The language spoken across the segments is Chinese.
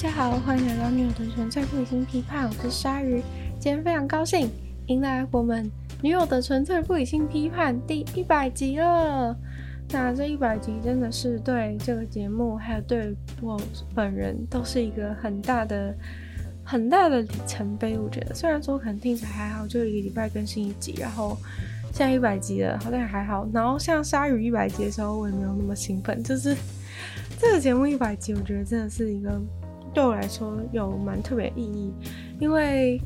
大家好，欢迎来到女友的纯粹不理性批判，我是鲨鱼。今天非常高兴迎来我们女友的纯粹不理性批判第一百集了。那这一百集真的是对这个节目，还有对我本人，都是一个很大的、很大的里程碑。我觉得，虽然说可能听起来还好，就一个礼拜更新一集，然后现在一百集了，好像还好。然后像鲨鱼一百集的时候，我也没有那么兴奋。就是这个节目一百集，我觉得真的是一个。对我来说有蛮特别意义，因为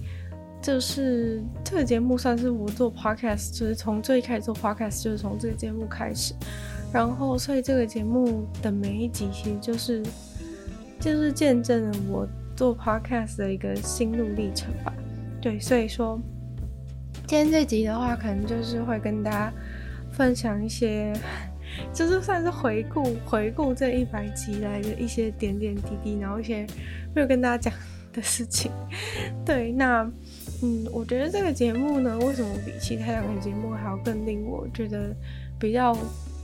就是这个节目算是我做 podcast，就是从最开始做 podcast 就是从这个节目开始，然后所以这个节目的每一集其实就是就是见证了我做 podcast 的一个心路历程吧。对，所以说今天这集的话，可能就是会跟大家分享一些。就是算是回顾回顾这一百集来的一些点点滴滴，然后一些没有跟大家讲的事情。对，那嗯，我觉得这个节目呢，为什么比其他两个节目还要更令我觉得比较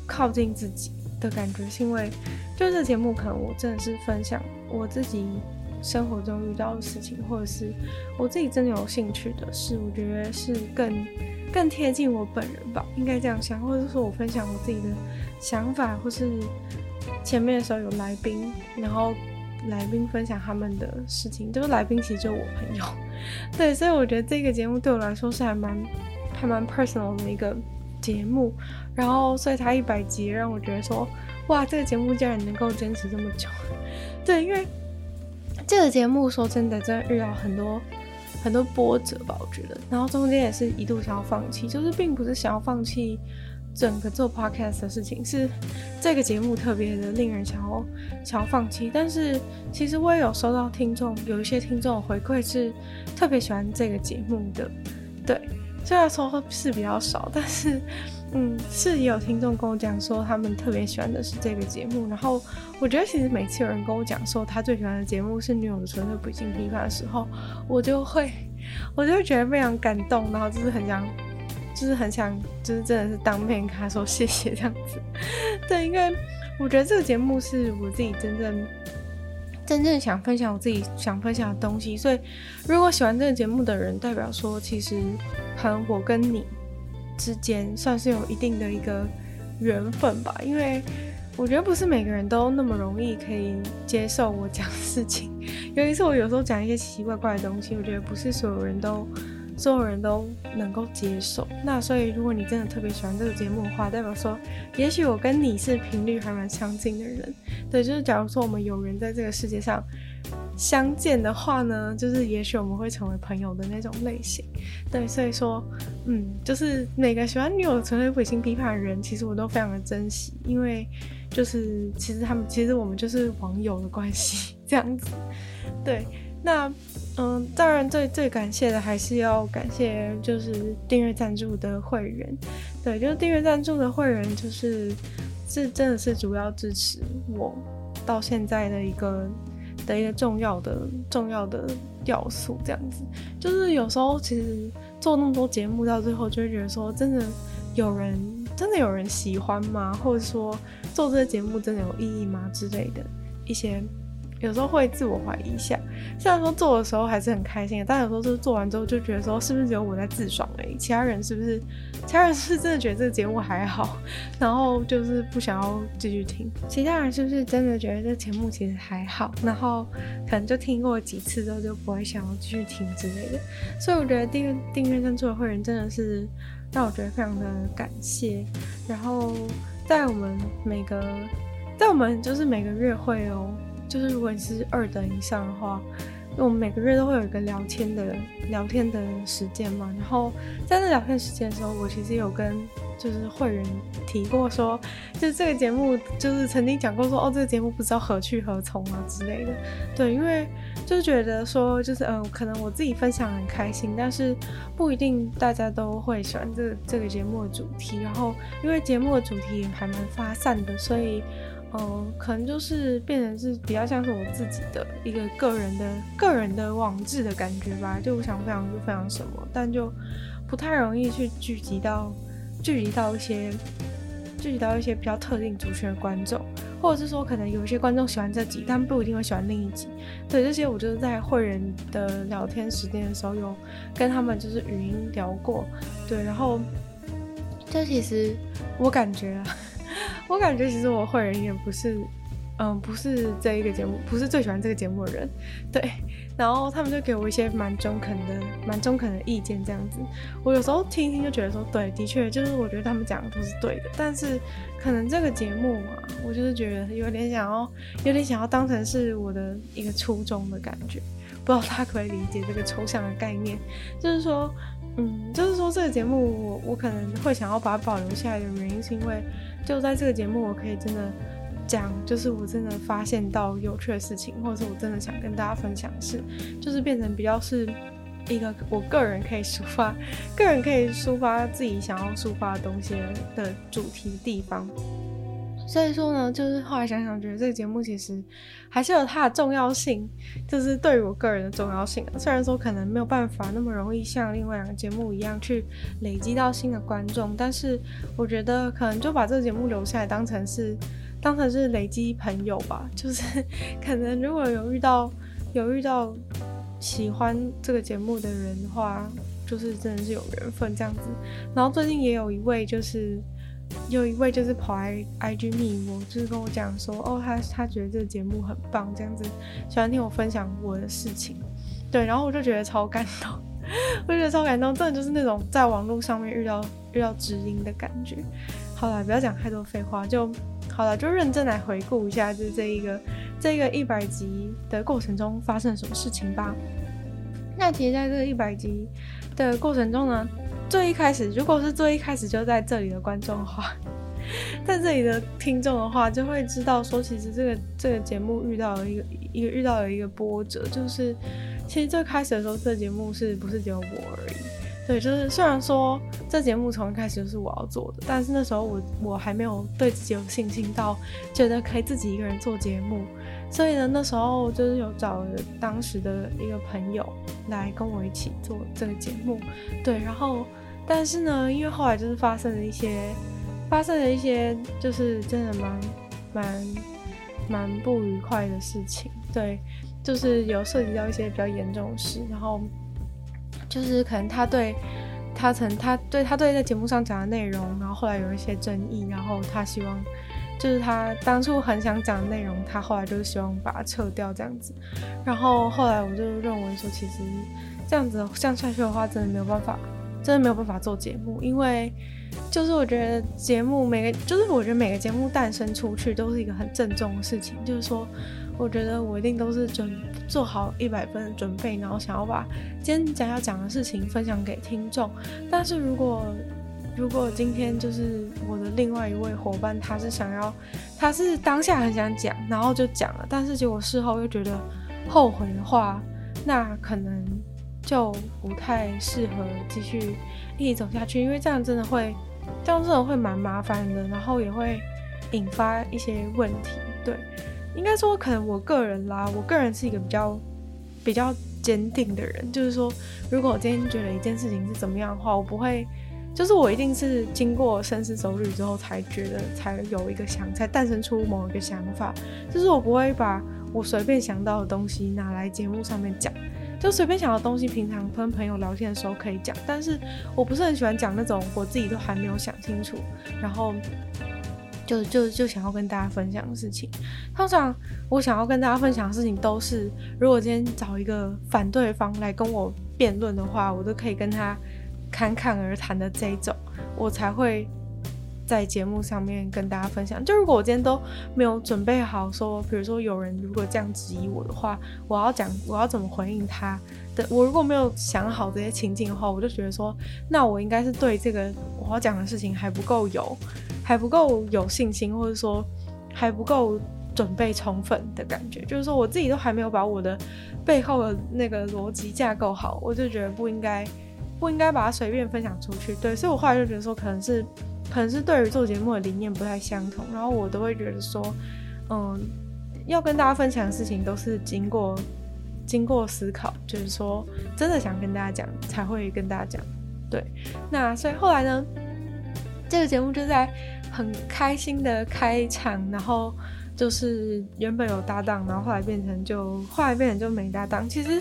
靠近自己的感觉？是因为就这节目，可能我真的是分享我自己生活中遇到的事情，或者是我自己真的有兴趣的事，我觉得是更。更贴近我本人吧，应该这样想，或者是说我分享我自己的想法，或是前面的时候有来宾，然后来宾分享他们的事情，就是来宾其实就是我朋友，对，所以我觉得这个节目对我来说是还蛮还蛮 personal 的一个节目，然后所以它一百集让我觉得说，哇，这个节目竟然能够坚持这么久，对，因为这个节目说真的，真的遇到很多。很多波折吧，我觉得，然后中间也是一度想要放弃，就是并不是想要放弃整个做 podcast 的事情，是这个节目特别的令人想要想要放弃。但是其实我也有收到听众，有一些听众回馈是特别喜欢这个节目的，对，虽然说是比较少，但是。嗯，是有听众跟我讲说，他们特别喜欢的是这个节目。然后我觉得，其实每次有人跟我讲说他最喜欢的节目是《女友的纯粹不理性批判》的时候，我就会，我就会觉得非常感动，然后就是很想，就是很想，就是真的是当面跟他说谢谢这样子。对，因为我觉得这个节目是我自己真正真正想分享我自己想分享的东西。所以，如果喜欢这个节目的人，代表说其实可能我跟你。之间算是有一定的一个缘分吧，因为我觉得不是每个人都那么容易可以接受我讲事情，尤其是我有时候讲一些奇奇怪怪的东西，我觉得不是所有人都所有人都能够接受。那所以如果你真的特别喜欢这个节目的话，代表说也许我跟你是频率还蛮相近的人。对，就是假如说我们有人在这个世界上。相见的话呢，就是也许我们会成为朋友的那种类型，对，所以说，嗯，就是每个喜欢女友的纯粹不理性批判的人，其实我都非常的珍惜，因为就是其实他们其实我们就是网友的关系 这样子，对，那嗯，当然最最感谢的还是要感谢就是订阅赞助的会员，对，就是订阅赞助的会员，就是是真的是主要支持我到现在的一个。的一个重要的重要的要素，这样子，就是有时候其实做那么多节目，到最后就会觉得说，真的有人真的有人喜欢吗？或者说做这个节目真的有意义吗？之类的一些。有时候会自我怀疑一下，虽然说做的时候还是很开心的，但有时候就是做完之后就觉得说，是不是只有我在自爽而已？其他人是不是？其他人是不是真的觉得这个节目还好？然后就是不想要继续听。其他人是不是真的觉得这个节目其实还好？然后可能就听过几次之后就不会想要继续听之类的。所以我觉得订阅订阅赞助的会员真的是让我觉得非常的感谢。然后在我们每个，在我们就是每个月会哦。就是如果你是二等以上的话，因为我们每个月都会有一个聊天的聊天的时间嘛。然后在那聊天时间的时候，我其实有跟就是会员提过说，就是这个节目就是曾经讲过说，哦，这个节目不知道何去何从啊之类的。对，因为就是觉得说，就是嗯、可能我自己分享很开心，但是不一定大家都会喜欢这这个节目的主题。然后因为节目的主题也还蛮发散的，所以。嗯，可能就是变成是比较像是我自己的一个个人的个人的网志的感觉吧，就我想分享就分享什么，但就不太容易去聚集到聚集到一些聚集到一些比较特定族群的观众，或者是说可能有一些观众喜欢这集，但不一定会喜欢另一集。对，这些我就是在会员的聊天时间的时候有跟他们就是语音聊过。对，然后这其实我感觉啊，我感觉其实我会人也不是。嗯，不是这一个节目，不是最喜欢这个节目的人，对。然后他们就给我一些蛮中肯的、蛮中肯的意见，这样子。我有时候听听就觉得说，对，的确就是我觉得他们讲的都是对的。但是可能这个节目嘛，我就是觉得有点想要，有点想要当成是我的一个初衷的感觉。不知道他可不可以理解这个抽象的概念，就是说，嗯，就是说这个节目我我可能会想要把它保留下来的原因，是因为就在这个节目，我可以真的。讲就是我真的发现到有趣的事情，或者是我真的想跟大家分享的事，就是变成比较是一个我个人可以抒发，个人可以抒发自己想要抒发的东西的主题地方。所以说呢，就是后来想想，觉得这个节目其实还是有它的重要性，就是对于我个人的重要性。虽然说可能没有办法那么容易像另外两个节目一样去累积到新的观众，但是我觉得可能就把这个节目留下来，当成是。当成是累积朋友吧，就是 可能如果有遇到有遇到喜欢这个节目的人的话，就是真的是有缘分这样子。然后最近也有一位就是有一位就是跑来 IG 密我，就是跟我讲说，哦，他他觉得这个节目很棒，这样子喜欢听我分享我的事情。对，然后我就觉得超感动，我觉得超感动，真的就是那种在网络上面遇到 遇到知音的感觉。好了，不要讲太多废话，就。好了，就认真来回顾一下，就是这一个这一个一百集的过程中发生了什么事情吧。那其实在这个一百集的过程中呢，最一开始，如果是最一开始就在这里的观众的话，在这里的听众的话，就会知道说，其实这个这个节目遇到了一个一个遇到了一个波折，就是其实最开始的时候，这节目是不是只有我而已？对，就是虽然说这节目从一开始就是我要做的，但是那时候我我还没有对自己有信心到觉得可以自己一个人做节目，所以呢，那时候就是有找当时的一个朋友来跟我一起做这个节目。对，然后但是呢，因为后来就是发生了一些发生了一些就是真的蛮蛮蛮不愉快的事情，对，就是有涉及到一些比较严重的事，然后。就是可能他对，他曾他对他对在节目上讲的内容，然后后来有一些争议，然后他希望，就是他当初很想讲的内容，他后来就是希望把它撤掉这样子，然后后来我就认为说，其实这样子这样下去的话，真的没有办法，真的没有办法做节目，因为就是我觉得节目每个，就是我觉得每个节目诞生出去都是一个很郑重的事情，就是说。我觉得我一定都是准做好一百分的准备，然后想要把今天将要讲的事情分享给听众。但是如果如果今天就是我的另外一位伙伴，他是想要，他是当下很想讲，然后就讲了，但是结果事后又觉得后悔的话，那可能就不太适合继续一起走下去，因为这样真的会，这样真的会蛮麻烦的，然后也会引发一些问题，对。应该说，可能我个人啦，我个人是一个比较比较坚定的人。就是说，如果我今天觉得一件事情是怎么样的话，我不会，就是我一定是经过深思熟虑之后才觉得，才有一个想，才诞生出某一个想法。就是我不会把我随便想到的东西拿来节目上面讲，就随便想到的东西，平常跟朋友聊天的时候可以讲，但是我不是很喜欢讲那种我自己都还没有想清楚，然后。就就就想要跟大家分享的事情，通常我想要跟大家分享的事情都是，如果今天找一个反对方来跟我辩论的话，我都可以跟他侃侃而谈的这一种，我才会在节目上面跟大家分享。就如果我今天都没有准备好说，比如说有人如果这样质疑我的话，我要讲我要怎么回应他的，我如果没有想好这些情境的话，我就觉得说，那我应该是对这个我要讲的事情还不够有。还不够有信心，或者说还不够准备充分的感觉，就是说我自己都还没有把我的背后的那个逻辑架构好，我就觉得不应该不应该把它随便分享出去。对，所以我后来就觉得说，可能是可能是对于做节目的理念不太相同，然后我都会觉得说，嗯，要跟大家分享的事情都是经过经过思考，就是说真的想跟大家讲才会跟大家讲。对，那所以后来呢，这个节目就在。很开心的开场，然后就是原本有搭档，然后后来变成就后来变成就没搭档。其实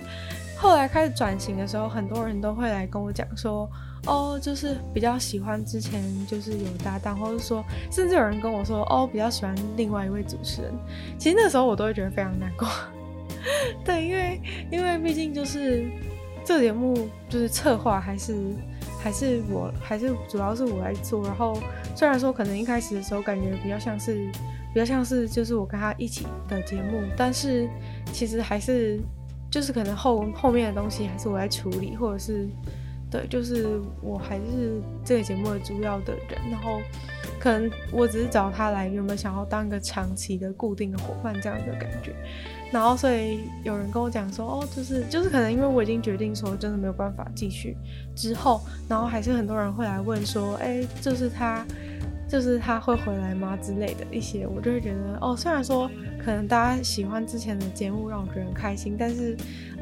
后来开始转型的时候，很多人都会来跟我讲说，哦，就是比较喜欢之前就是有搭档，或者说甚至有人跟我说，哦，比较喜欢另外一位主持人。其实那时候我都会觉得非常难过。对，因为因为毕竟就是这节目就是策划还是还是我还是主要是我来做，然后虽然说可能一开始的时候感觉比较像是比较像是就是我跟他一起的节目，但是其实还是就是可能后后面的东西还是我来处理，或者是对，就是我还是这个节目的主要的人，然后可能我只是找他来有没有想要当一个长期的固定的伙伴这样的感觉。然后，所以有人跟我讲说，哦，就是就是可能因为我已经决定说，真的没有办法继续。之后，然后还是很多人会来问说，哎，就是他，就是他会回来吗之类的一些，我就会觉得，哦，虽然说可能大家喜欢之前的节目，让我觉得很开心，但是，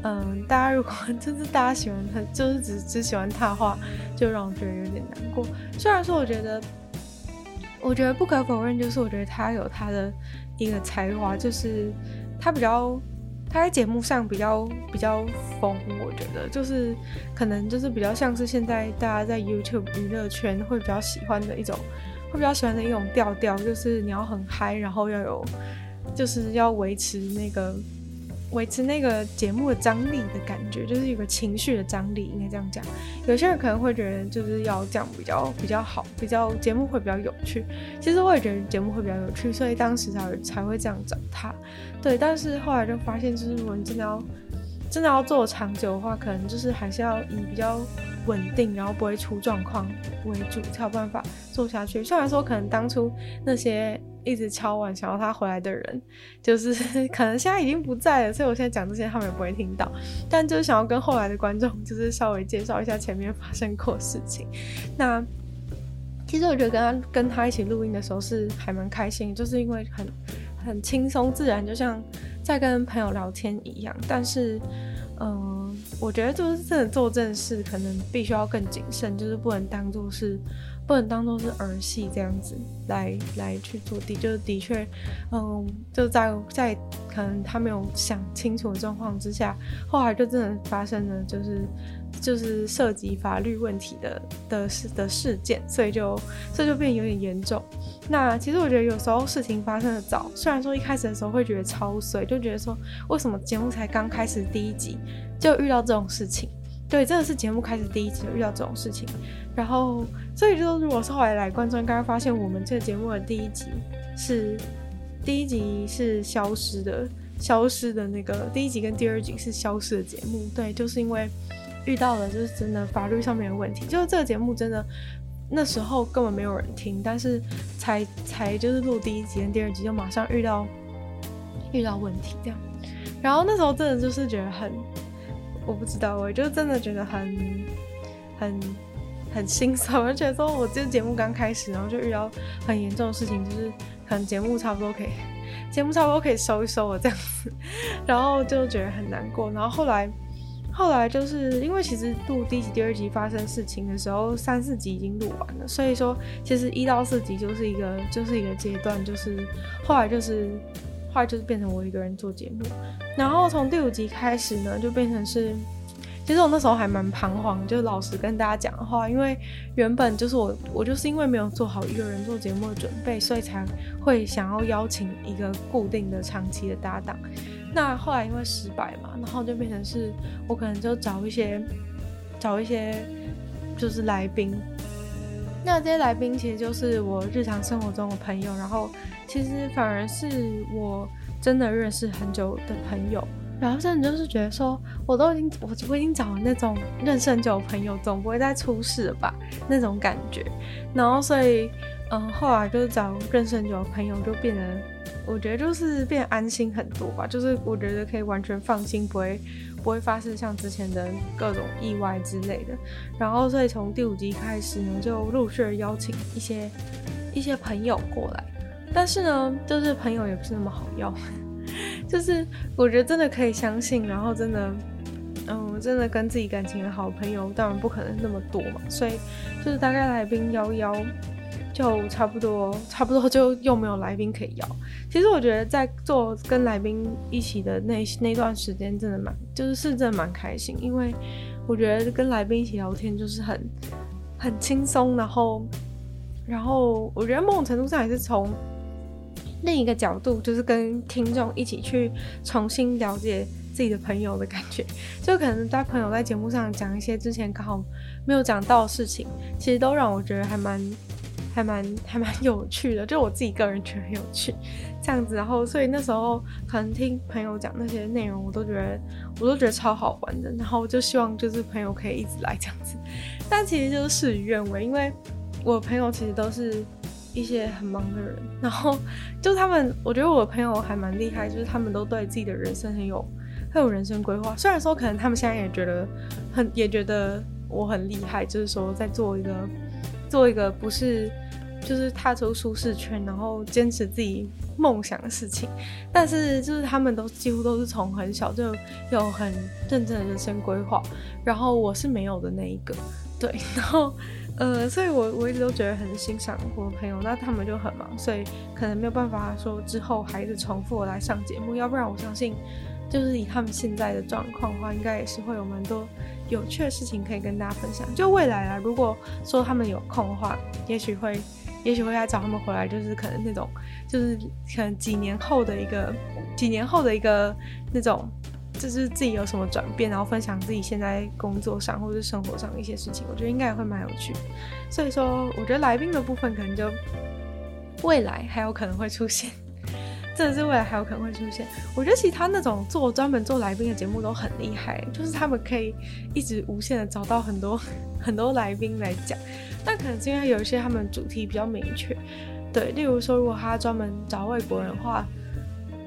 嗯，大家如果就是大家喜欢他，就是只只喜欢他的话，就让我觉得有点难过。虽然说，我觉得，我觉得不可否认，就是我觉得他有他的一个才华，就是。他比较，他在节目上比较比较疯，我觉得就是可能就是比较像是现在大家在 YouTube 娱乐圈会比较喜欢的一种，会比较喜欢的一种调调，就是你要很嗨，然后要有，就是要维持那个。维持那个节目的张力的感觉，就是有个情绪的张力，应该这样讲。有些人可能会觉得，就是要这样比较比较好，比较节目会比较有趣。其实我也觉得节目会比较有趣，所以当时才才会这样找他。对，但是后来就发现，就是如果你真的要真的要做长久的话，可能就是还是要以比较稳定，然后不会出状况为主，才有办法做下去。虽然说可能当初那些。一直敲碗想要他回来的人，就是 可能现在已经不在了，所以我现在讲这些他们也不会听到。但就是想要跟后来的观众，就是稍微介绍一下前面发生过事情。那其实我觉得跟他跟他一起录音的时候是还蛮开心，就是因为很很轻松自然，就像在跟朋友聊天一样。但是，嗯、我觉得就是真的做正事，可能必须要更谨慎，就是不能当做是。不能当做是儿戏这样子来来去做的，就是的确，嗯，就在在可能他没有想清楚的状况之下，后来就真的发生了，就是就是涉及法律问题的的事的事件，所以就这就变有点严重。那其实我觉得有时候事情发生的早，虽然说一开始的时候会觉得超衰，就觉得说为什么节目才刚开始第一集就遇到这种事情。对，真的是节目开始第一集就遇到这种事情，然后所以就如果是后来来观众应该会发现，我们这个节目的第一集是第一集是消失的，消失的那个第一集跟第二集是消失的节目。对，就是因为遇到了就是真的法律上面的问题，就是这个节目真的那时候根本没有人听，但是才才就是录第一集跟第二集就马上遇到遇到问题这样，然后那时候真的就是觉得很。我不知道，我就真的觉得很、很、很心酸，而且说我这节目刚开始，然后就遇到很严重的事情，就是可能节目差不多可以，节目差不多可以收一收了这样子，然后就觉得很难过。然后后来，后来就是因为其实录第一集、第二集发生事情的时候，三四集已经录完了，所以说其实一到四集就是一个就是一个阶段，就是后来就是。后来就是变成我一个人做节目，然后从第五集开始呢，就变成是，其实我那时候还蛮彷徨，就老实跟大家讲话，因为原本就是我，我就是因为没有做好一个人做节目的准备，所以才会想要邀请一个固定的长期的搭档。那后来因为失败嘛，然后就变成是我可能就找一些，找一些就是来宾。那这些来宾其实就是我日常生活中的朋友，然后。其实反而是我真的认识很久的朋友，然后甚至就是觉得说，我都已经我我已经找了那种认识很久的朋友，总不会再出事了吧那种感觉。然后所以，嗯，后来就是找认识很久的朋友，就变得我觉得就是变安心很多吧。就是我觉得可以完全放心，不会不会发生像之前的各种意外之类的。然后所以从第五集开始呢，就陆续邀请一些一些朋友过来。但是呢，就是朋友也不是那么好要，就是我觉得真的可以相信，然后真的，嗯，真的跟自己感情的好朋友，当然不可能那么多嘛，所以就是大概来宾邀邀就差不多，差不多就又没有来宾可以邀。其实我觉得在做跟来宾一起的那那段时间，真的蛮，就是是真的蛮开心，因为我觉得跟来宾一起聊天就是很很轻松，然后然后我觉得某种程度上也是从另一个角度，就是跟听众一起去重新了解自己的朋友的感觉，就可能在朋友在节目上讲一些之前刚好没有讲到的事情，其实都让我觉得还蛮。还蛮还蛮有趣的，就我自己个人觉得很有趣，这样子，然后所以那时候可能听朋友讲那些内容，我都觉得我都觉得超好玩的，然后就希望就是朋友可以一直来这样子，但其实就是事与愿违，因为我朋友其实都是一些很忙的人，然后就他们，我觉得我的朋友还蛮厉害，就是他们都对自己的人生很有很有人生规划，虽然说可能他们现在也觉得很也觉得我很厉害，就是说在做一个做一个不是。就是踏出舒适圈，然后坚持自己梦想的事情。但是就是他们都几乎都是从很小就有很认真的人生规划，然后我是没有的那一个。对，然后呃，所以我我一直都觉得很欣赏我的朋友。那他们就很忙，所以可能没有办法说之后还是重复来上节目。要不然我相信，就是以他们现在的状况的话，应该也是会有蛮多有趣的事情可以跟大家分享。就未来啊，如果说他们有空的话，也许会。也许会来找他们回来，就是可能那种，就是可能几年后的一个，几年后的一个那种，就是自己有什么转变，然后分享自己现在工作上或者是生活上的一些事情，我觉得应该也会蛮有趣。所以说，我觉得来宾的部分可能就未来还有可能会出现，真的是未来还有可能会出现。我觉得其他那种做专门做来宾的节目都很厉害，就是他们可以一直无限的找到很多 很多来宾来讲。但可能是因为有一些他们主题比较明确，对，例如说如果他专门找外国人的话，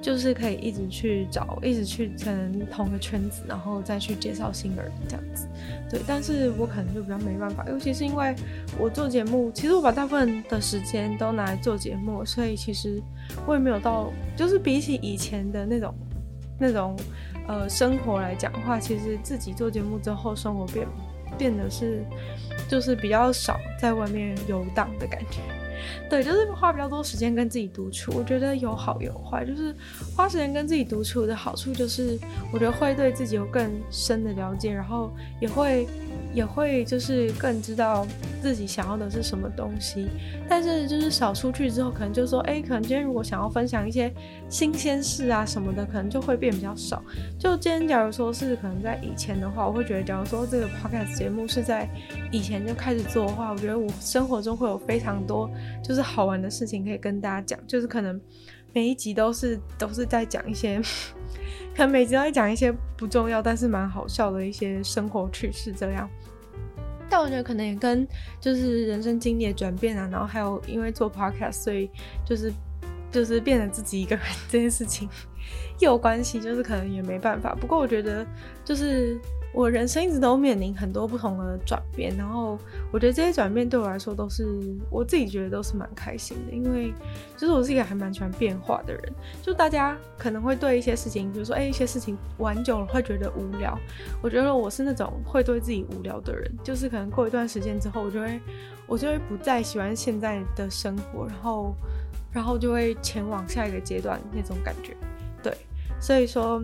就是可以一直去找，一直去可能同个圈子，然后再去介绍新人这样子，对。但是我可能就比较没办法，尤其是因为我做节目，其实我把大部分的时间都拿来做节目，所以其实我也没有到，就是比起以前的那种那种呃生活来讲的话，其实自己做节目之后，生活变变得是。就是比较少在外面游荡的感觉，对，就是花比较多时间跟自己独处。我觉得有好有坏，就是花时间跟自己独处的好处就是，我觉得会对自己有更深的了解，然后也会。也会就是更知道自己想要的是什么东西，但是就是少出去之后，可能就说，哎，可能今天如果想要分享一些新鲜事啊什么的，可能就会变比较少。就今天假如说是可能在以前的话，我会觉得，假如说这个 podcast 节目是在以前就开始做的话，我觉得我生活中会有非常多就是好玩的事情可以跟大家讲，就是可能每一集都是都是在讲一些。可能每集都在讲一些不重要，但是蛮好笑的一些生活趣事这样。但我觉得可能也跟就是人生经历的转变啊，然后还有因为做 podcast，所以就是就是变成自己一个人这件事情 有关系，就是可能也没办法。不过我觉得就是。我人生一直都面临很多不同的转变，然后我觉得这些转变对我来说都是我自己觉得都是蛮开心的，因为就是我是一个还蛮喜欢变化的人。就大家可能会对一些事情，比如说哎，一些事情玩久了会觉得无聊，我觉得我是那种会对自己无聊的人，就是可能过一段时间之后，我就会我就会不再喜欢现在的生活，然后然后就会前往下一个阶段那种感觉。对，所以说。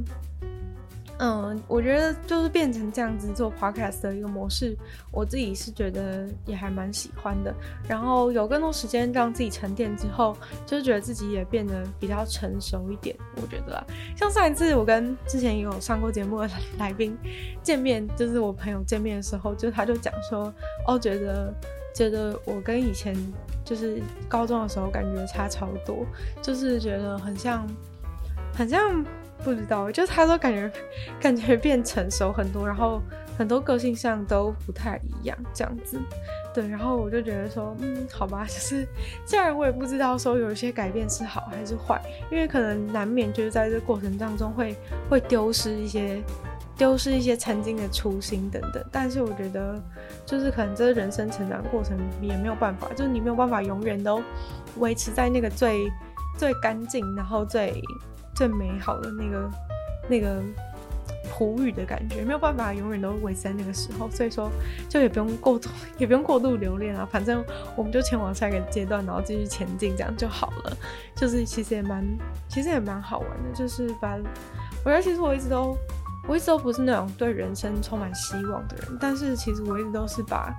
嗯，我觉得就是变成这样子做 podcast 的一个模式，我自己是觉得也还蛮喜欢的。然后有更多时间让自己沉淀之后，就是觉得自己也变得比较成熟一点。我觉得啦，像上一次我跟之前有上过节目的 来宾见面，就是我朋友见面的时候，就他就讲说，哦，觉得觉得我跟以前就是高中的时候感觉差超多，就是觉得很像，很像。不知道，就是他都感觉 感觉变成熟很多，然后很多个性上都不太一样，这样子。对，然后我就觉得说，嗯，好吧，就是虽然我也不知道说有一些改变是好还是坏，因为可能难免就是在这过程当中会会丢失一些丢失一些曾经的初心等等。但是我觉得，就是可能这人生成长过程也没有办法，就是你没有办法永远都维持在那个最最干净，然后最。最美好的那个那个璞玉的感觉，没有办法永远都维持在那个时候，所以说就也不用过度，也不用过度留恋啊，反正我们就前往下一个阶段，然后继续前进，这样就好了。就是其实也蛮，其实也蛮好玩的，就是把，我觉得其实我一直都，我一直都不是那种对人生充满希望的人，但是其实我一直都是把。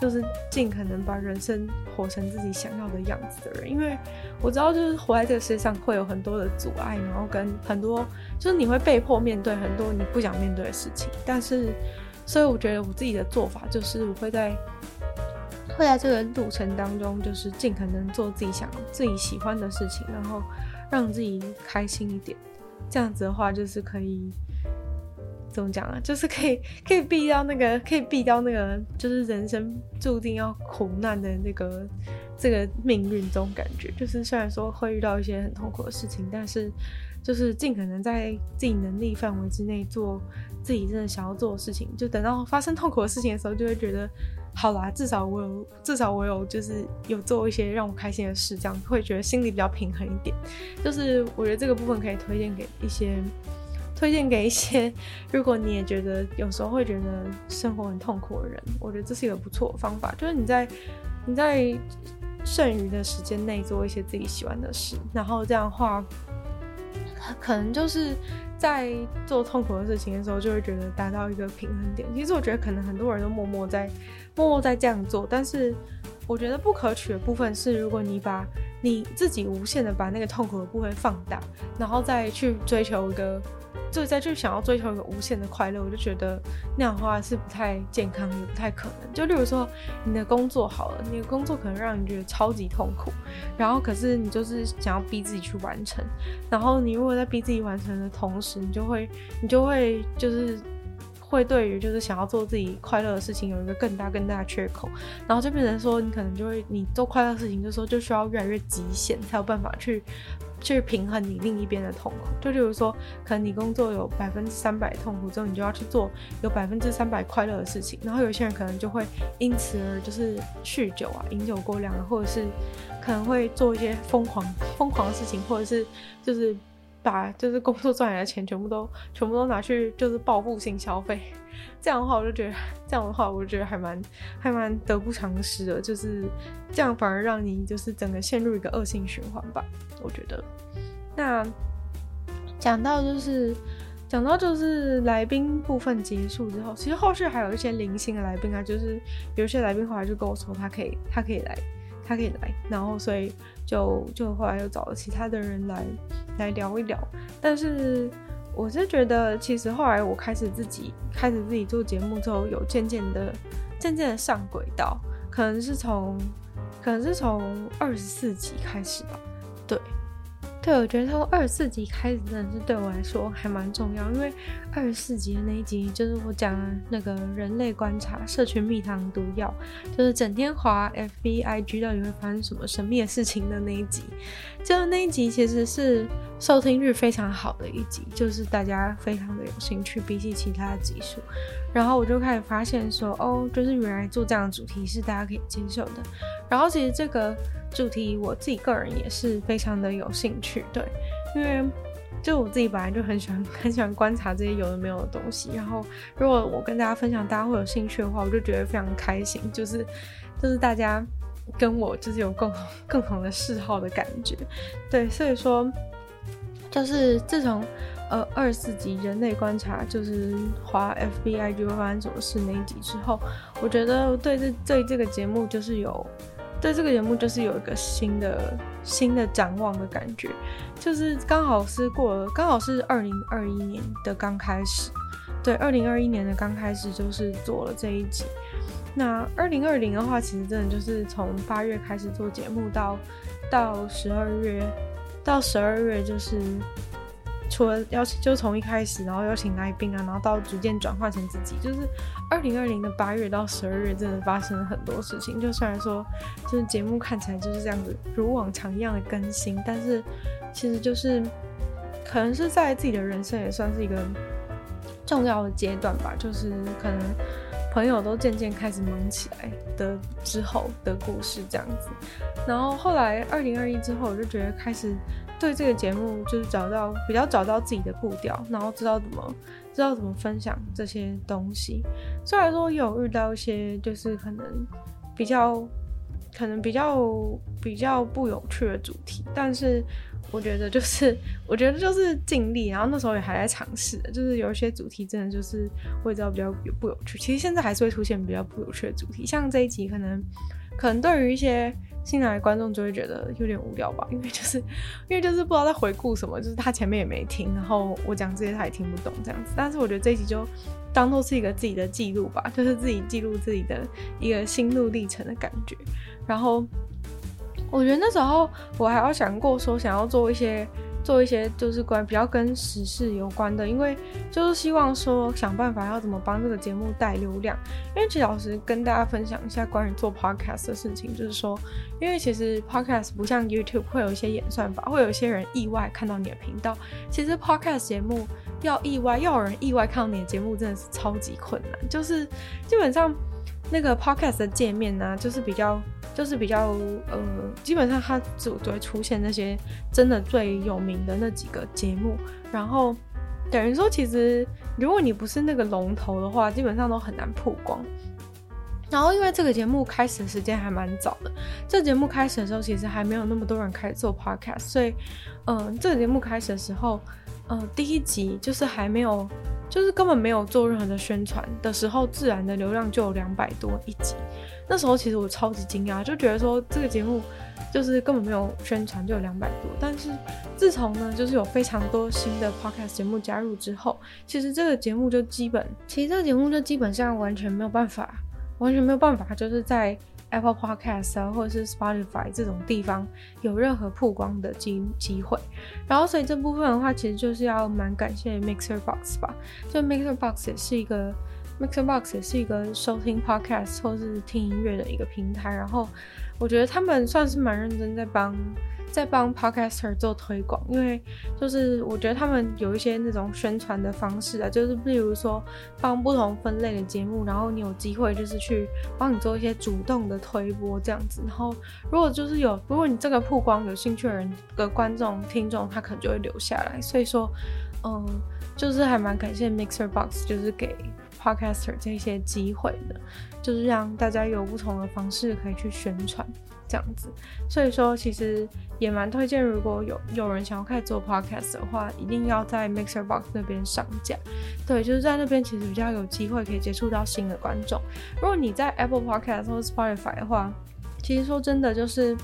就是尽可能把人生活成自己想要的样子的人，因为我知道，就是活在这个世界上会有很多的阻碍，然后跟很多，就是你会被迫面对很多你不想面对的事情。但是，所以我觉得我自己的做法就是，我会在会在这个路程当中，就是尽可能做自己想、自己喜欢的事情，然后让自己开心一点。这样子的话，就是可以。怎么讲啊？就是可以可以避掉那个，可以避掉那个，就是人生注定要苦难的那个这个命运。这种感觉，就是虽然说会遇到一些很痛苦的事情，但是就是尽可能在自己能力范围之内做自己真的想要做的事情。就等到发生痛苦的事情的时候，就会觉得好啦，至少我有，至少我有，就是有做一些让我开心的事，这样会觉得心里比较平衡一点。就是我觉得这个部分可以推荐给一些。推荐给一些，如果你也觉得有时候会觉得生活很痛苦的人，我觉得这是一个不错的方法。就是你在你在剩余的时间内做一些自己喜欢的事，然后这样的话，可能就是在做痛苦的事情的时候，就会觉得达到一个平衡点。其实我觉得可能很多人都默默在默默在这样做，但是我觉得不可取的部分是，如果你把你自己无限的把那个痛苦的部分放大，然后再去追求一个。就再去想要追求一个无限的快乐，我就觉得那样的话是不太健康，也不太可能。就例如说，你的工作好了，你的工作可能让你觉得超级痛苦，然后可是你就是想要逼自己去完成，然后你如果在逼自己完成的同时，你就会，你就会就是。会对于就是想要做自己快乐的事情有一个更大更大的缺口，然后就变成说你可能就会你做快乐的事情的时候就需要越来越极限才有办法去去平衡你另一边的痛苦。就例如说，可能你工作有百分之三百痛苦之后，你就要去做有百分之三百快乐的事情。然后有些人可能就会因此而就是酗酒啊，饮酒过量啊，或者是可能会做一些疯狂疯狂的事情，或者是就是。把就是工作赚来的钱全部都全部都拿去就是报复性消费，这样的话我就觉得这样的话我就觉得还蛮还蛮得不偿失的，就是这样反而让你就是整个陷入一个恶性循环吧，我觉得。那讲到就是讲到就是来宾部分结束之后，其实后续还有一些零星的来宾啊，就是有一些来宾后来就跟我说他可以他可以来他可以来，然后所以就就后来又找了其他的人来。来聊一聊，但是我是觉得，其实后来我开始自己开始自己做节目之后，有渐渐的、渐渐的上轨道，可能是从，可能是从二十四集开始吧，对。对，我觉得从二十四集开始真的是对我来说还蛮重要，因为二十四集的那一集就是我讲的那个人类观察社群蜜糖毒药，就是整天滑 FB IG 到底会发生什么神秘的事情的那一集，就那一集其实是收听率非常好的一集，就是大家非常的有兴趣，比起其他的集数，然后我就开始发现说，哦，就是原来做这样的主题是大家可以接受的，然后其实这个。主题我自己个人也是非常的有兴趣，对，因为就我自己本来就很喜欢 很喜欢观察这些有的没有的东西，然后如果我跟大家分享，大家会有兴趣的话，我就觉得非常开心，就是就是大家跟我就是有共同 共同的嗜好的感觉，对，所以说就是自从呃二四集人类观察就是滑 FBI 就会发生什么事那一集之后，我觉得对这对这个节目就是有。对这个节目就是有一个新的新的展望的感觉，就是刚好是过了，刚好是二零二一年的刚开始，对，二零二一年的刚开始就是做了这一集。那二零二零的话，其实真的就是从八月开始做节目到到十二月，到十二月就是。除了邀请，就从一开始，然后邀请来宾啊，然后到逐渐转换成自己，就是二零二零的八月到十二月，真的发生了很多事情。就虽然说，就是节目看起来就是这样子，如往常一样的更新，但是其实就是可能是在自己的人生也算是一个重要的阶段吧。就是可能朋友都渐渐开始忙起来的之后的故事这样子。然后后来二零二一之后，我就觉得开始。对这个节目就是找到比较找到自己的步调，然后知道怎么知道怎么分享这些东西。虽然说有遇到一些就是可能比较可能比较比较不有趣的主题，但是。我觉得就是，我觉得就是尽力，然后那时候也还在尝试，就是有一些主题真的就是会知道比较有不有趣。其实现在还是会出现比较不有趣的主题，像这一集可能，可能对于一些新来的观众就会觉得有点无聊吧，因为就是 因为就是不知道在回顾什么，就是他前面也没听，然后我讲这些他也听不懂这样子。但是我觉得这一集就当做是一个自己的记录吧，就是自己记录自己的一个心路历程的感觉，然后。我觉得那时候我还要想过说想要做一些做一些就是关比较跟时事有关的，因为就是希望说想办法要怎么帮这个节目带流量。因为其实老师跟大家分享一下关于做 podcast 的事情，就是说，因为其实 podcast 不像 YouTube 会有一些演算法，会有一些人意外看到你的频道。其实 podcast 节目要意外要有人意外看到你的节目真的是超级困难，就是基本上那个 podcast 的界面呢、就是比较。就是比较呃，基本上它只会出现那些真的最有名的那几个节目，然后等于说，其实如果你不是那个龙头的话，基本上都很难曝光。然后因为这个节目开始的时间还蛮早的，这节目开始的时候其实还没有那么多人开始做 podcast，所以嗯、呃，这个节目开始的时候，呃，第一集就是还没有，就是根本没有做任何的宣传的时候，自然的流量就有两百多一集。那时候其实我超级惊讶，就觉得说这个节目就是根本没有宣传就有两百多，但是自从呢就是有非常多新的 podcast 节目加入之后，其实这个节目就基本，其实这个节目就基本上完全没有办法，完全没有办法就是在 Apple Podcast 啊或者是 Spotify 这种地方有任何曝光的机机会，然后所以这部分的话其实就是要蛮感谢 Mixer Box 吧，就 Mixer Box 也是一个。MixerBox 也是一个收听 Podcast 或是听音乐的一个平台，然后我觉得他们算是蛮认真在帮在帮 Podcaster 做推广，因为就是我觉得他们有一些那种宣传的方式啊，就是比如说帮不同分类的节目，然后你有机会就是去帮你做一些主动的推播这样子，然后如果就是有如果你这个曝光有兴趣的人的观众听众，他可能就会留下来，所以说嗯，就是还蛮感谢 MixerBox，就是给。Podcaster 这些机会的，就是让大家有不同的方式可以去宣传，这样子。所以说，其实也蛮推荐，如果有有人想要开始做 Podcast 的话，一定要在 Mixer Box 那边上架。对，就是在那边其实比较有机会可以接触到新的观众。如果你在 Apple Podcast 或 Spotify 的话，其实说真的就是。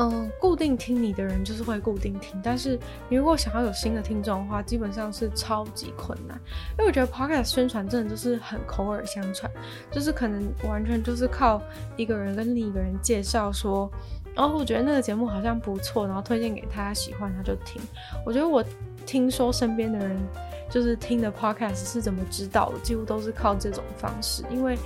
嗯，固定听你的人就是会固定听，但是你如果想要有新的听众的话，基本上是超级困难。因为我觉得 Podcast 宣传真的就是很口耳相传，就是可能完全就是靠一个人跟另一个人介绍说，然后我觉得那个节目好像不错，然后推荐给他喜欢他就听。我觉得我听说身边的人就是听的 Podcast 是怎么知道的，几乎都是靠这种方式，因为。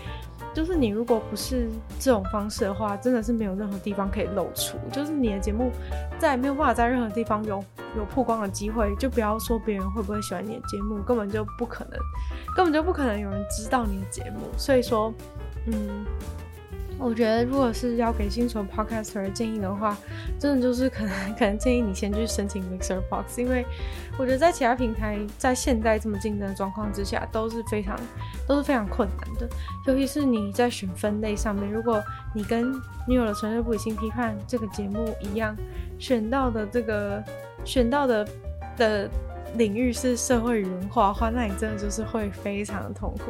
就是你如果不是这种方式的话，真的是没有任何地方可以露出。就是你的节目在没有办法在任何地方有有曝光的机会，就不要说别人会不会喜欢你的节目，根本就不可能，根本就不可能有人知道你的节目。所以说，嗯。我觉得，如果是要给新手 podcaster 建议的话，真的就是可能 可能建议你先去申请 Mixer Box，因为我觉得在其他平台在现在这么竞争的状况之下都是非常都是非常困难的，尤其是你在选分类上面，如果你跟女友的纯粹不理性批判这个节目一样，选到的这个选到的的。领域是社会与文化的话，那你真的就是会非常的痛苦，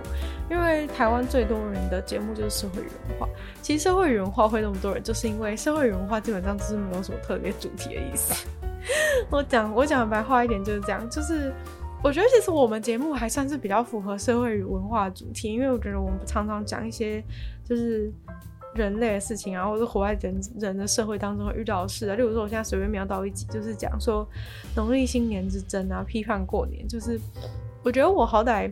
因为台湾最多人的节目就是社会与文化。其实社会与文化会那么多人，就是因为社会与文化基本上就是没有什么特别主题的意思。我讲我讲白话一点就是这样，就是我觉得其实我们节目还算是比较符合社会与文化主题，因为我觉得我们常常讲一些就是。人类的事情啊，或者活在人人的社会当中。会遇到的事啊，例如说，我现在随便瞄到一集，就是讲说农历新年之争啊，批判过年，就是我觉得我好歹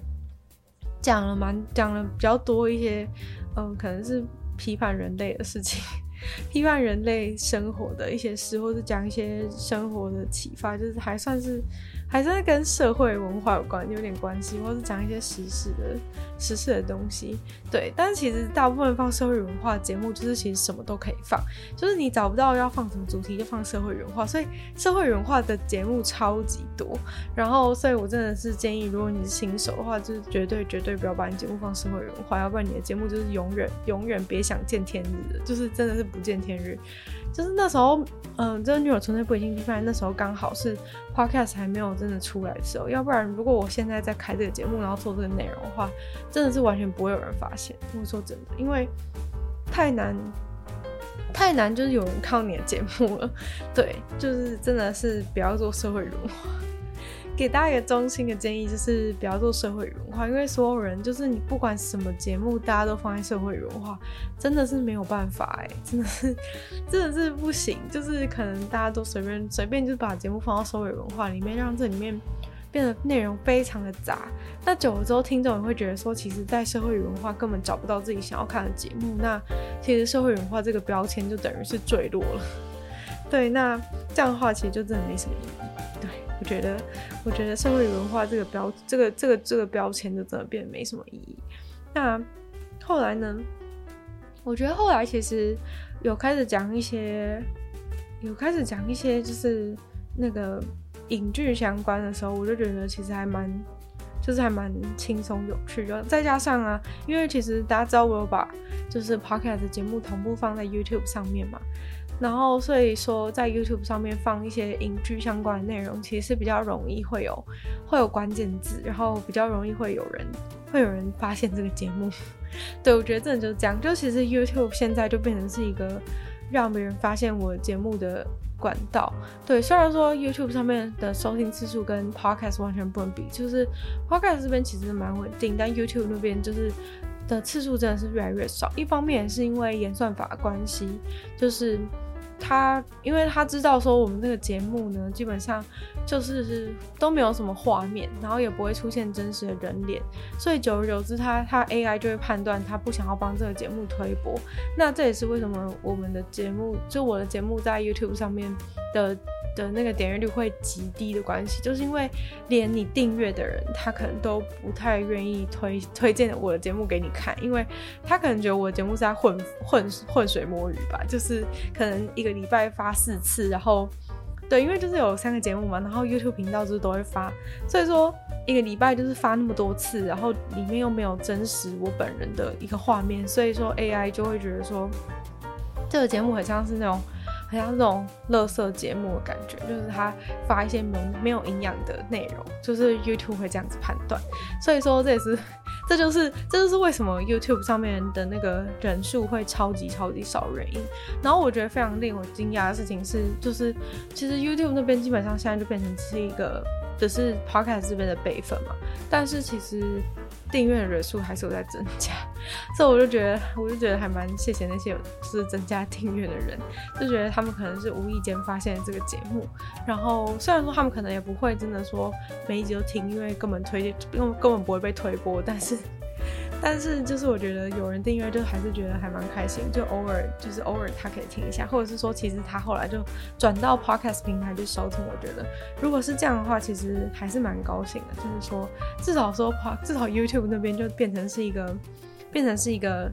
讲了蛮讲了比较多一些，嗯，可能是批判人类的事情，批判人类生活的一些事，或者讲一些生活的启发，就是还算是还是跟社会文化有关，有点关系，或是讲一些时事的时事的东西。对，但是其实大部分放社会文化节目，就是其实什么都可以放，就是你找不到要放什么主题，就放社会文化。所以社会文化的节目超级多。然后，所以我真的是建议，如果你是新手的话，就是绝对绝对不要把你节目放社会文化，要不然你的节目就是永远永远别想见天日，就是真的是不见天日。就是那时候，嗯、呃，这个女友纯粹不理性批判，那时候刚好是 podcast 还没有真的出来的时候，要不然如果我现在在开这个节目，然后做这个内容的话，真的是完全不会有人发现。我说真的，因为太难，太难，就是有人看你的节目了。对，就是真的是不要做社会人。给大家一个衷心的建议，就是不要做社会文化，因为所有人就是你不管什么节目，大家都放在社会文化，真的是没有办法哎，真的是 真的是不行，就是可能大家都随便随便就把节目放到社会文化里面，让这里面变得内容非常的杂。那久了之后，听众也会觉得说，其实，在社会文化根本找不到自己想要看的节目，那其实社会文化这个标签就等于是坠落了。对，那这样的话，其实就真的没什么意义。对。我觉得，我觉得社会文化这个标，这个这个这个标签就真的变得没什么意义。那后来呢？我觉得后来其实有开始讲一些，有开始讲一些就是那个影剧相关的时候，我就觉得其实还蛮，就是还蛮轻松有趣的。再加上啊，因为其实大家知道我有把就是 podcast 的节目同步放在 YouTube 上面嘛。然后，所以说在 YouTube 上面放一些影剧相关的内容，其实是比较容易会有会有关键字，然后比较容易会有人会有人发现这个节目。对，我觉得真的就是这样，就其实 YouTube 现在就变成是一个让别人发现我节目的管道。对，虽然说 YouTube 上面的收听次数跟 Podcast 完全不能比，就是 Podcast 这边其实蛮稳定，但 YouTube 那边就是的次数真的是越来越少。一方面也是因为演算法关系，就是。他，因为他知道说我们这个节目呢，基本上就是都没有什么画面，然后也不会出现真实的人脸，所以久而久之他，他他 AI 就会判断他不想要帮这个节目推播。那这也是为什么我们的节目，就我的节目在 YouTube 上面的。的那个点阅率会极低的关系，就是因为连你订阅的人，他可能都不太愿意推推荐我的节目给你看，因为他可能觉得我的节目是在混混混水摸鱼吧，就是可能一个礼拜发四次，然后对，因为就是有三个节目嘛，然后 YouTube 频道就是都会发，所以说一个礼拜就是发那么多次，然后里面又没有真实我本人的一个画面，所以说 AI 就会觉得说这个节目很像是那种。好像这种垃圾节目的感觉，就是他发一些没没有营养的内容，就是 YouTube 会这样子判断。所以说这也是，这就是这就是为什么 YouTube 上面的那个人数会超级超级少原因。然后我觉得非常令我惊讶的事情是，就是其实 YouTube 那边基本上现在就变成是一个只是 Podcast 这边的备份嘛，但是其实。订阅人数还是有在增加，所以我就觉得，我就觉得还蛮谢谢那些就是增加订阅的人，就觉得他们可能是无意间发现这个节目，然后虽然说他们可能也不会真的说每一集都听，因为根本推根本根本不会被推播，但是。但是就是我觉得有人订阅，就还是觉得还蛮开心，就偶尔就是偶尔他可以听一下，或者是说其实他后来就转到 Podcast 平台去收听。我觉得如果是这样的话，其实还是蛮高兴的，就是说至少说至少 YouTube 那边就变成是一个变成是一个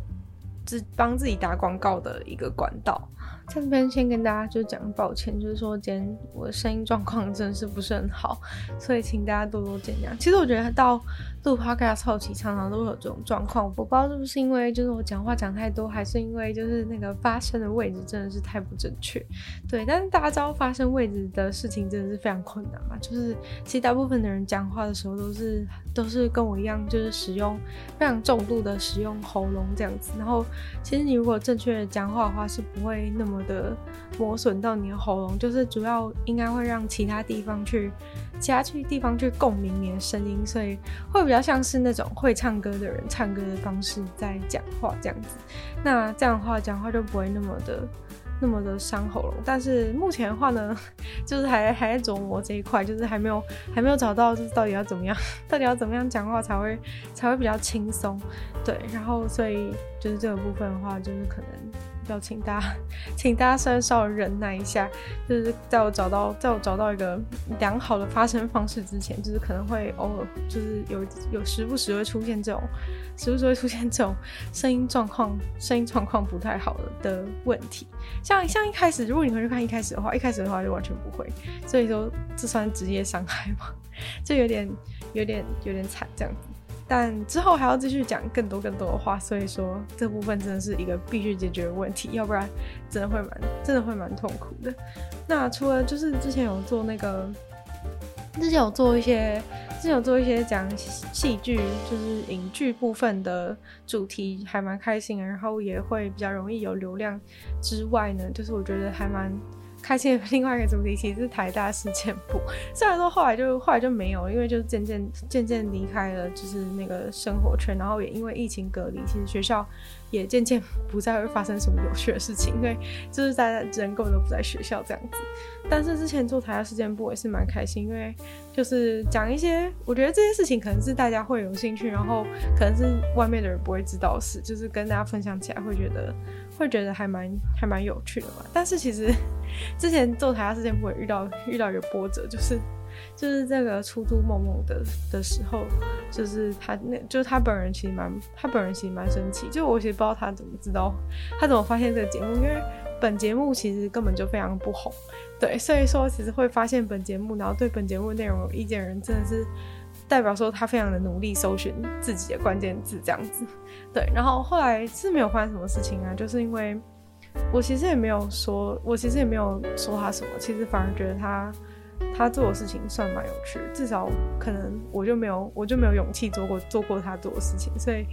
自帮自己打广告的一个管道。这边先跟大家就讲抱歉，就是说今天我的声音状况真的是不是很好，所以请大家多多见谅。其实我觉得到。录 podcast 后期常常都会有这种状况，我不知道是不是因为就是我讲话讲太多，还是因为就是那个发声的位置真的是太不正确。对，但是大家知道发声位置的事情真的是非常困难嘛，就是其实大部分的人讲话的时候都是都是跟我一样，就是使用非常重度的使用喉咙这样子。然后其实你如果正确的讲话的话，是不会那么的磨损到你的喉咙，就是主要应该会让其他地方去。其他去地方去共鸣你的声音，所以会比较像是那种会唱歌的人唱歌的方式在讲话这样子。那这样的话，讲话就不会那么的那么的伤喉咙。但是目前的话呢，就是还还在琢磨这一块，就是还没有还没有找到，就是到底要怎么样，到底要怎么样讲话才会才会比较轻松。对，然后所以就是这个部分的话，就是可能。要请大家，请大家稍微稍微忍耐一下，就是在我找到在我找到一个良好的发声方式之前，就是可能会偶尔就是有有时不时会出现这种，时不时会出现这种声音状况声音状况不太好的的问题。像像一开始，如果你回去看一开始的话，一开始的话就完全不会，所以说这算职业伤害吗？就有点有点有点惨这样子。但之后还要继续讲更多更多的话，所以说这部分真的是一个必须解决的问题，要不然真的会蛮真的会蛮痛苦的。那除了就是之前有做那个，之前有做一些，之前有做一些讲戏剧，就是影剧部分的主题，还蛮开心，然后也会比较容易有流量之外呢，就是我觉得还蛮。开心的另外一个主题其实是台大事件部，虽然说后来就后来就没有，因为就是渐渐渐渐离开了就是那个生活圈，然后也因为疫情隔离，其实学校也渐渐不再会发生什么有趣的事情，因为就是大家人根本都不在学校这样子。但是之前做台下事件簿也是蛮开心，因为就是讲一些我觉得这些事情可能是大家会有兴趣，然后可能是外面的人不会知道的事，就是跟大家分享起来会觉得会觉得还蛮还蛮有趣的嘛。但是其实。之前做台下事件簿也遇到遇到一个波折，就是就是这个出租梦梦的的时候，就是他那就是他本人其实蛮他本人其实蛮生气，就我其实不知道他怎么知道他怎么发现这个节目，因为本节目其实根本就非常不红，对，所以说其实会发现本节目，然后对本节目内容有意见的人，真的是代表说他非常的努力搜寻自己的关键字这样子，对，然后后来是没有发生什么事情啊，就是因为。我其实也没有说，我其实也没有说他什么，其实反而觉得他他做的事情算蛮有趣，至少可能我就没有我就没有勇气做过做过他做的事情，所以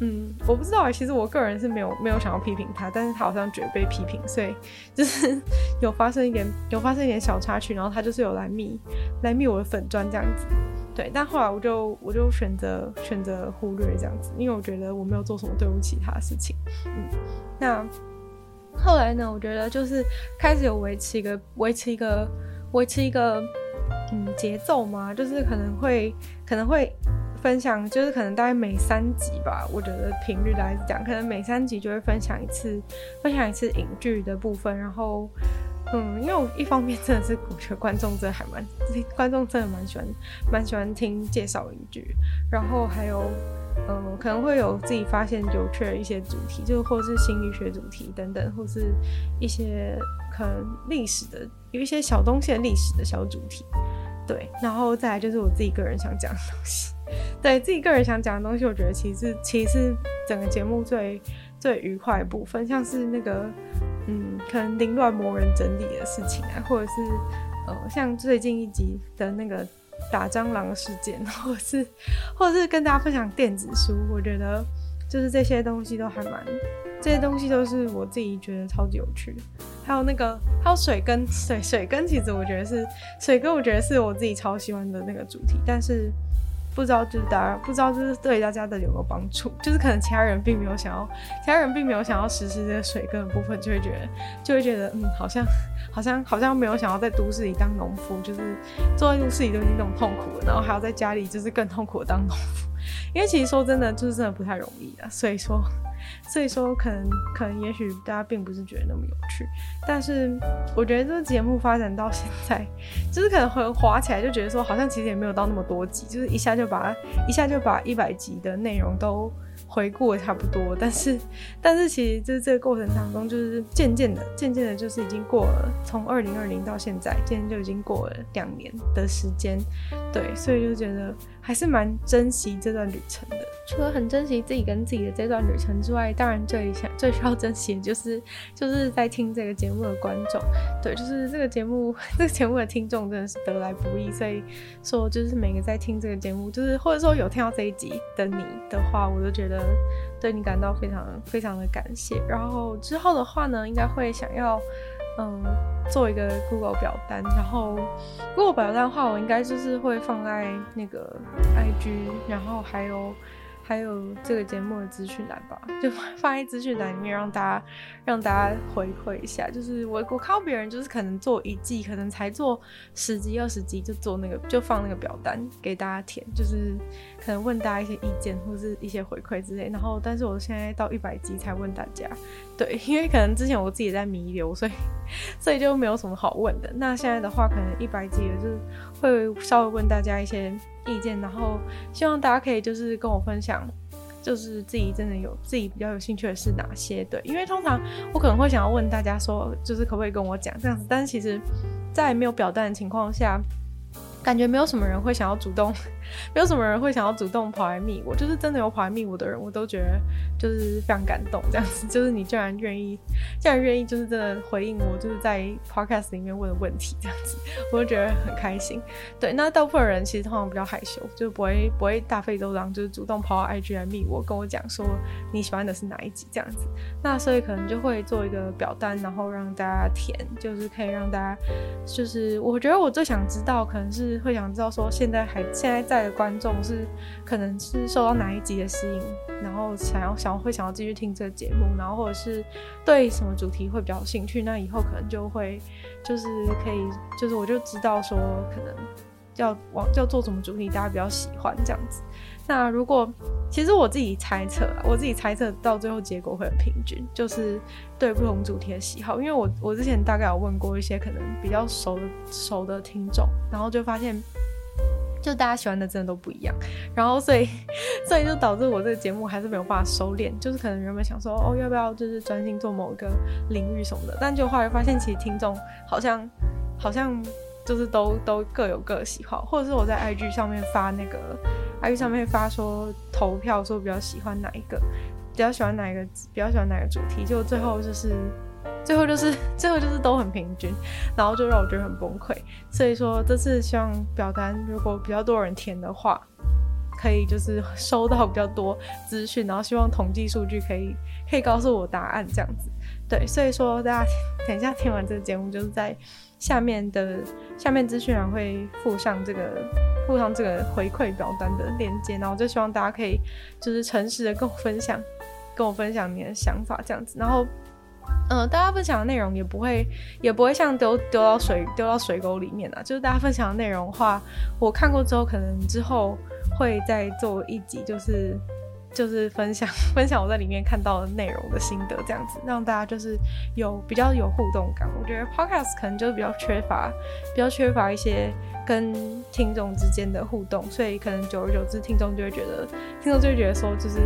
嗯，我不知道，其实我个人是没有没有想要批评他，但是他好像觉得被批评，所以就是有发生一 点有发生一点小插曲，然后他就是有来密来密我的粉砖这样子，对，但后来我就我就选择选择忽略这样子，因为我觉得我没有做什么对不起他的事情，嗯，那。后来呢，我觉得就是开始有维持一个维持一个维持一个嗯节奏嘛，就是可能会可能会分享，就是可能大概每三集吧，我觉得频率来讲，可能每三集就会分享一次分享一次影剧的部分，然后嗯，因为我一方面真的是我觉得观众真的还蛮观众真的蛮喜欢蛮喜欢听介绍影剧，然后还有。嗯，可能会有自己发现有趣的一些主题，就或是心理学主题等等，或是一些可能历史的有一些小东西的历史的小主题，对，然后再来就是我自己个人想讲的东西，对自己个人想讲的东西，我觉得其实其实是整个节目最最愉快的部分，像是那个嗯，可能凌乱魔人整理的事情啊，或者是呃，像最近一集的那个。打蟑螂事件，或者是，或者是跟大家分享电子书，我觉得就是这些东西都还蛮，这些东西都是我自己觉得超级有趣的。还有那个，还有水根，水水根，其实我觉得是水根，我觉得是我自己超喜欢的那个主题，但是不知道就是大家不知道就是对大家的有没有帮助，就是可能其他人并没有想要，其他人并没有想要实施这个水根的部分，就会觉得就会觉得嗯，好像。好像好像没有想要在都市里当农夫，就是坐在都市里都已经那么痛苦了，然后还要在家里就是更痛苦的当农夫。因为其实说真的，就是真的不太容易的。所以说，所以说可能可能也许大家并不是觉得那么有趣，但是我觉得这个节目发展到现在，就是可能很滑起来，就觉得说好像其实也没有到那么多集，就是一下就把一下就把一百集的内容都。回顾差不多，但是，但是其实就是这个过程当中，就是渐渐的，渐渐的，就是已经过了从二零二零到现在，渐渐就已经过了两年的时间，对，所以就觉得还是蛮珍惜这段旅程的。除了很珍惜自己跟自己的这段旅程之外，当然最想 最需要珍惜的就是就是在听这个节目的观众，对，就是这个节目 这个节目的听众真的是得来不易，所以说就是每个在听这个节目，就是或者说有听到这一集的你的话，我都觉得对你感到非常非常的感谢。然后之后的话呢，应该会想要嗯做一个 Google 表单，然后 Google 表单的话，我应该就是会放在那个 IG，然后还有。还有这个节目的资讯栏吧，就放在资讯栏里面，让大家让大家回馈一下。就是我我看到别人就是可能做一季，可能才做十集二十集就做那个就放那个表单给大家填，就是可能问大家一些意见或是一些回馈之类。然后，但是我现在到一百集才问大家，对，因为可能之前我自己在弥留，所以 所以就没有什么好问的。那现在的话，可能一百集了，就是会稍微问大家一些。意见，然后希望大家可以就是跟我分享，就是自己真的有自己比较有兴趣的是哪些？对，因为通常我可能会想要问大家说，就是可不可以跟我讲这样子，但是其实，在没有表单的情况下。感觉没有什么人会想要主动，没有什么人会想要主动跑来密我，就是真的有跑来密我的人，我都觉得就是非常感动。这样子，就是你居然愿意，竟然愿意，就是真的回应我，就是在 podcast 里面问的问题，这样子，我就觉得很开心。对，那大部分人其实通常比较害羞，就不会不会大费周章，就是主动跑到 IG 来密我，跟我讲说你喜欢的是哪一集这样子。那所以可能就会做一个表单，然后让大家填，就是可以让大家，就是我觉得我最想知道可能是。会想知道说现在还现在在的观众是可能是受到哪一集的吸引，然后想要想要会想要继续听这个节目，然后或者是对什么主题会比较有兴趣，那以后可能就会就是可以就是我就知道说可能要往要做什么主题大家比较喜欢这样子。那如果其实我自己猜测，我自己猜测到最后结果会很平均，就是对不同主题的喜好。因为我我之前大概有问过一些可能比较熟的熟的听众，然后就发现，就大家喜欢的真的都不一样。然后所以所以就导致我这个节目还是没有办法收敛，就是可能原本想说哦要不要就是专心做某一个领域什么的，但就后来发现其实听众好像好像就是都都各有各喜好，或者是我在 IG 上面发那个。IG 上面发说投票，说比较喜欢哪一个，比较喜欢哪一个，比较喜欢哪个主题，就最后就是，最后就是，最后就是都很平均，然后就让我觉得很崩溃。所以说这次希望表单如果比较多人填的话，可以就是收到比较多资讯，然后希望统计数据可以可以告诉我答案这样子。对，所以说大家等一下听完这个节目，就是在下面的下面资讯栏会附上这个。附上这个回馈表单的链接，然后就希望大家可以就是诚实的跟我分享，跟我分享你的想法这样子。然后，嗯、大家分享的内容也不会也不会像丢丢到水丢到水沟里面啊。就是大家分享的内容的话，我看过之后，可能之后会再做一集，就是。就是分享 分享我在里面看到的内容的心得，这样子让大家就是有比较有互动感。我觉得 podcast 可能就是比较缺乏，比较缺乏一些跟听众之间的互动，所以可能久而久之，听众就会觉得，听众就会觉得说，就是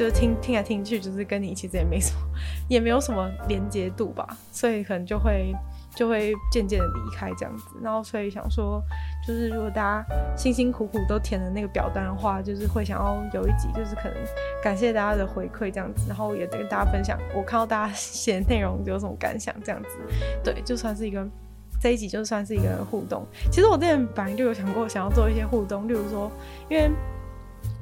就是听听来听去，就是跟你其实也没什么，也没有什么连接度吧，所以可能就会。就会渐渐的离开这样子，然后所以想说，就是如果大家辛辛苦苦都填了那个表单的话，就是会想要有一集，就是可能感谢大家的回馈这样子，然后也跟大家分享我看到大家写的内容有什么感想这样子，对，就算是一个这一集就算是一个互动。其实我之前本来就有想过想要做一些互动，例如说，因为。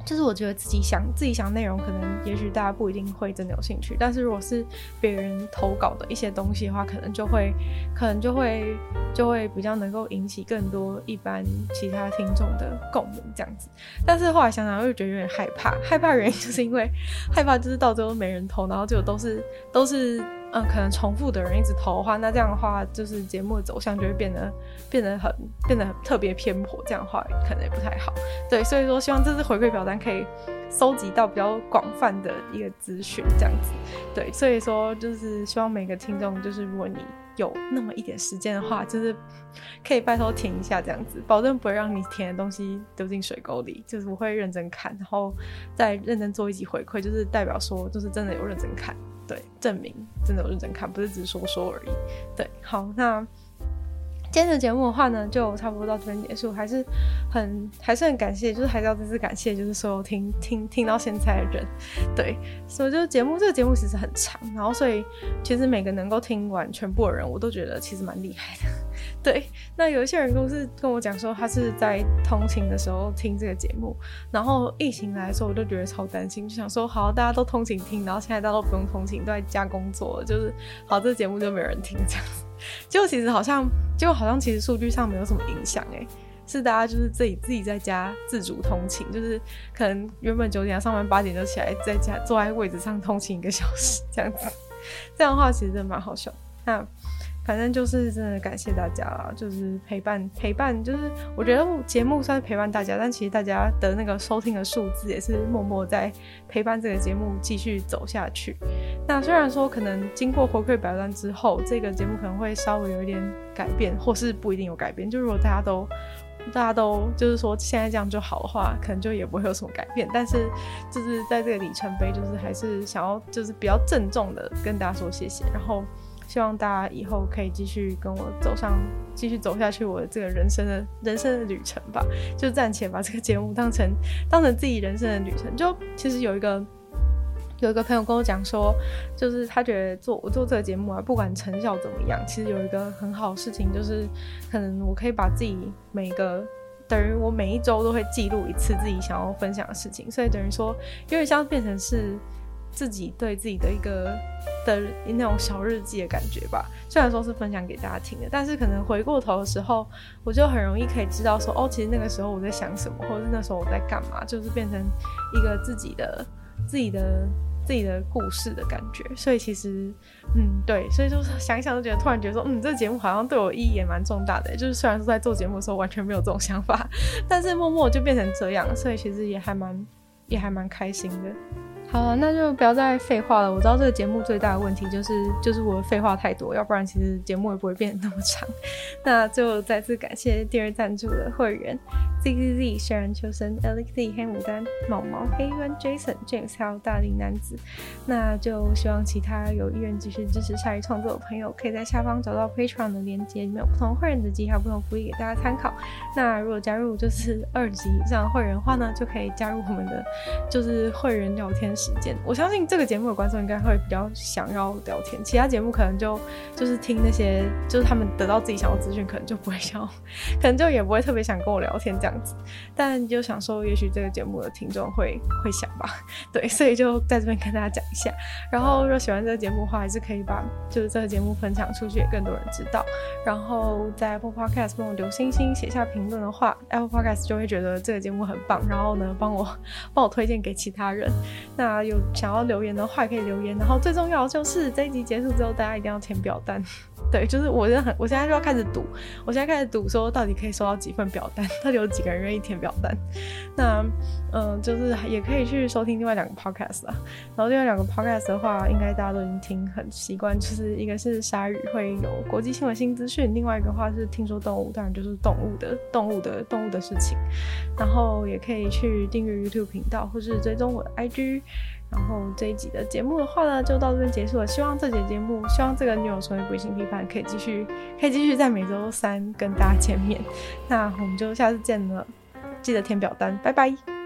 就是我觉得自己想自己想内容，可能也许大家不一定会真的有兴趣，但是如果是别人投稿的一些东西的话，可能就会可能就会就会比较能够引起更多一般其他听众的共鸣这样子。但是后来想想又觉得有点害怕，害怕原因就是因为害怕就是到最后没人投，然后就都是都是。嗯，可能重复的人一直投的话，那这样的话就是节目的走向就会变得变得很变得特别偏颇，这样的话可能也不太好。对，所以说希望这次回馈表单可以收集到比较广泛的一个资讯，这样子。对，所以说就是希望每个听众，就是如果你有那么一点时间的话，就是可以拜托填一下这样子，保证不会让你填的东西丢进水沟里，就是我会认真看，然后再认真做一集回馈，就是代表说就是真的有认真看。对，证明真的有认真看，不是只是说说而已。对，好，那今天的节目的话呢，就差不多到这边结束。还是很还是很感谢，就是还是要再次感谢，就是所有听听听到现在的人。对，所以就是节目这个节目其实很长，然后所以其实每个能够听完全部的人，我都觉得其实蛮厉害的。对，那有一些人都是跟我讲说，他是在通勤的时候听这个节目，然后疫情来的时候，我就觉得超担心，就想说，好，大家都通勤听，然后现在大家都不用通勤，都在家工作，就是好，这个节目就没有人听这样。就其实好像，就好像其实数据上没有什么影响，诶，是大家就是自己自己在家自主通勤，就是可能原本九点要上班，八点就起来，在家坐在位置上通勤一个小时 这样子。这样的话其实真的蛮好笑。那。反正就是真的感谢大家，就是陪伴陪伴，就是我觉得节目算是陪伴大家，但其实大家的那个收听的数字也是默默在陪伴这个节目继续走下去。那虽然说可能经过回馈表单之后，这个节目可能会稍微有一点改变，或是不一定有改变。就如果大家都大家都就是说现在这样就好的话，可能就也不会有什么改变。但是就是在这个里程碑，就是还是想要就是比较郑重的跟大家说谢谢，然后。希望大家以后可以继续跟我走上，继续走下去我这个人生的人生的旅程吧。就暂且把这个节目当成当成自己人生的旅程。就其实有一个有一个朋友跟我讲说，就是他觉得做我做这个节目啊，不管成效怎么样，其实有一个很好的事情，就是可能我可以把自己每个等于我每一周都会记录一次自己想要分享的事情，所以等于说有点像变成是。自己对自己的一个的那种小日记的感觉吧，虽然说是分享给大家听的，但是可能回过头的时候，我就很容易可以知道说，哦，其实那个时候我在想什么，或者是那时候我在干嘛，就是变成一个自己的、自己的、自己的故事的感觉。所以其实，嗯，对，所以就是想想，就觉得突然觉得说，嗯，这节目好像对我意义也蛮重大的。就是虽然说在做节目的时候完全没有这种想法，但是默默就变成这样，所以其实也还蛮、也还蛮开心的。好了，那就不要再废话了。我知道这个节目最大的问题就是，就是我废话太多，要不然其实节目也不会变得那么长。那就再次感谢第二赞助的会员。Z Z Z、雪然秋生、Alex、黑牡丹、毛毛、黑渊、Jason、James 还有大龄男子，那就希望其他有意愿继续支持鲨鱼创作的朋友，可以在下方找到 Patreon 的链接，里面有不同会员的级还有不同福利给大家参考。那如果加入就是二级以上会员的话呢，就可以加入我们的就是会员聊天时间。我相信这个节目的观众应该会比较想要聊天，其他节目可能就就是听那些就是他们得到自己想要资讯，可能就不会想，可能就也不会特别想跟我聊天这样。子，但就想说，也许这个节目的听众会会想吧，对，所以就在这边跟大家讲一下。然后，如果喜欢这个节目的话，还是可以把就是这个节目分享出去，给更多人知道。然后在 Apple Podcast 帮我留星星、写下评论的话，Apple Podcast 就会觉得这个节目很棒，然后呢，帮我 帮我推荐给其他人。那啊有想要留言的话，可以留言。然后最重要的就是这一集结束之后，大家一定要填表单。对，就是我真的很，我现在就要开始赌，我现在开始赌说到底可以收到几份表单，到底有几个人愿意填表单。那，嗯、就是也可以去收听另外两个 podcast 啦。然后另外两个 podcast 的话，应该大家都已经听很习惯，就是一个是鲨鱼会有国际新闻新资讯，另外一个话是听说动物，当然就是动物的动物的动物的事情。然后也可以去订阅 YouTube 频道，或是追踪我的 IG。然后这一集的节目的话呢，就到这边结束了。希望这节节目，希望这个女友成为不理性批判可以继续，可以继续在每周三跟大家见面。那我们就下次见了，记得填表单，拜拜。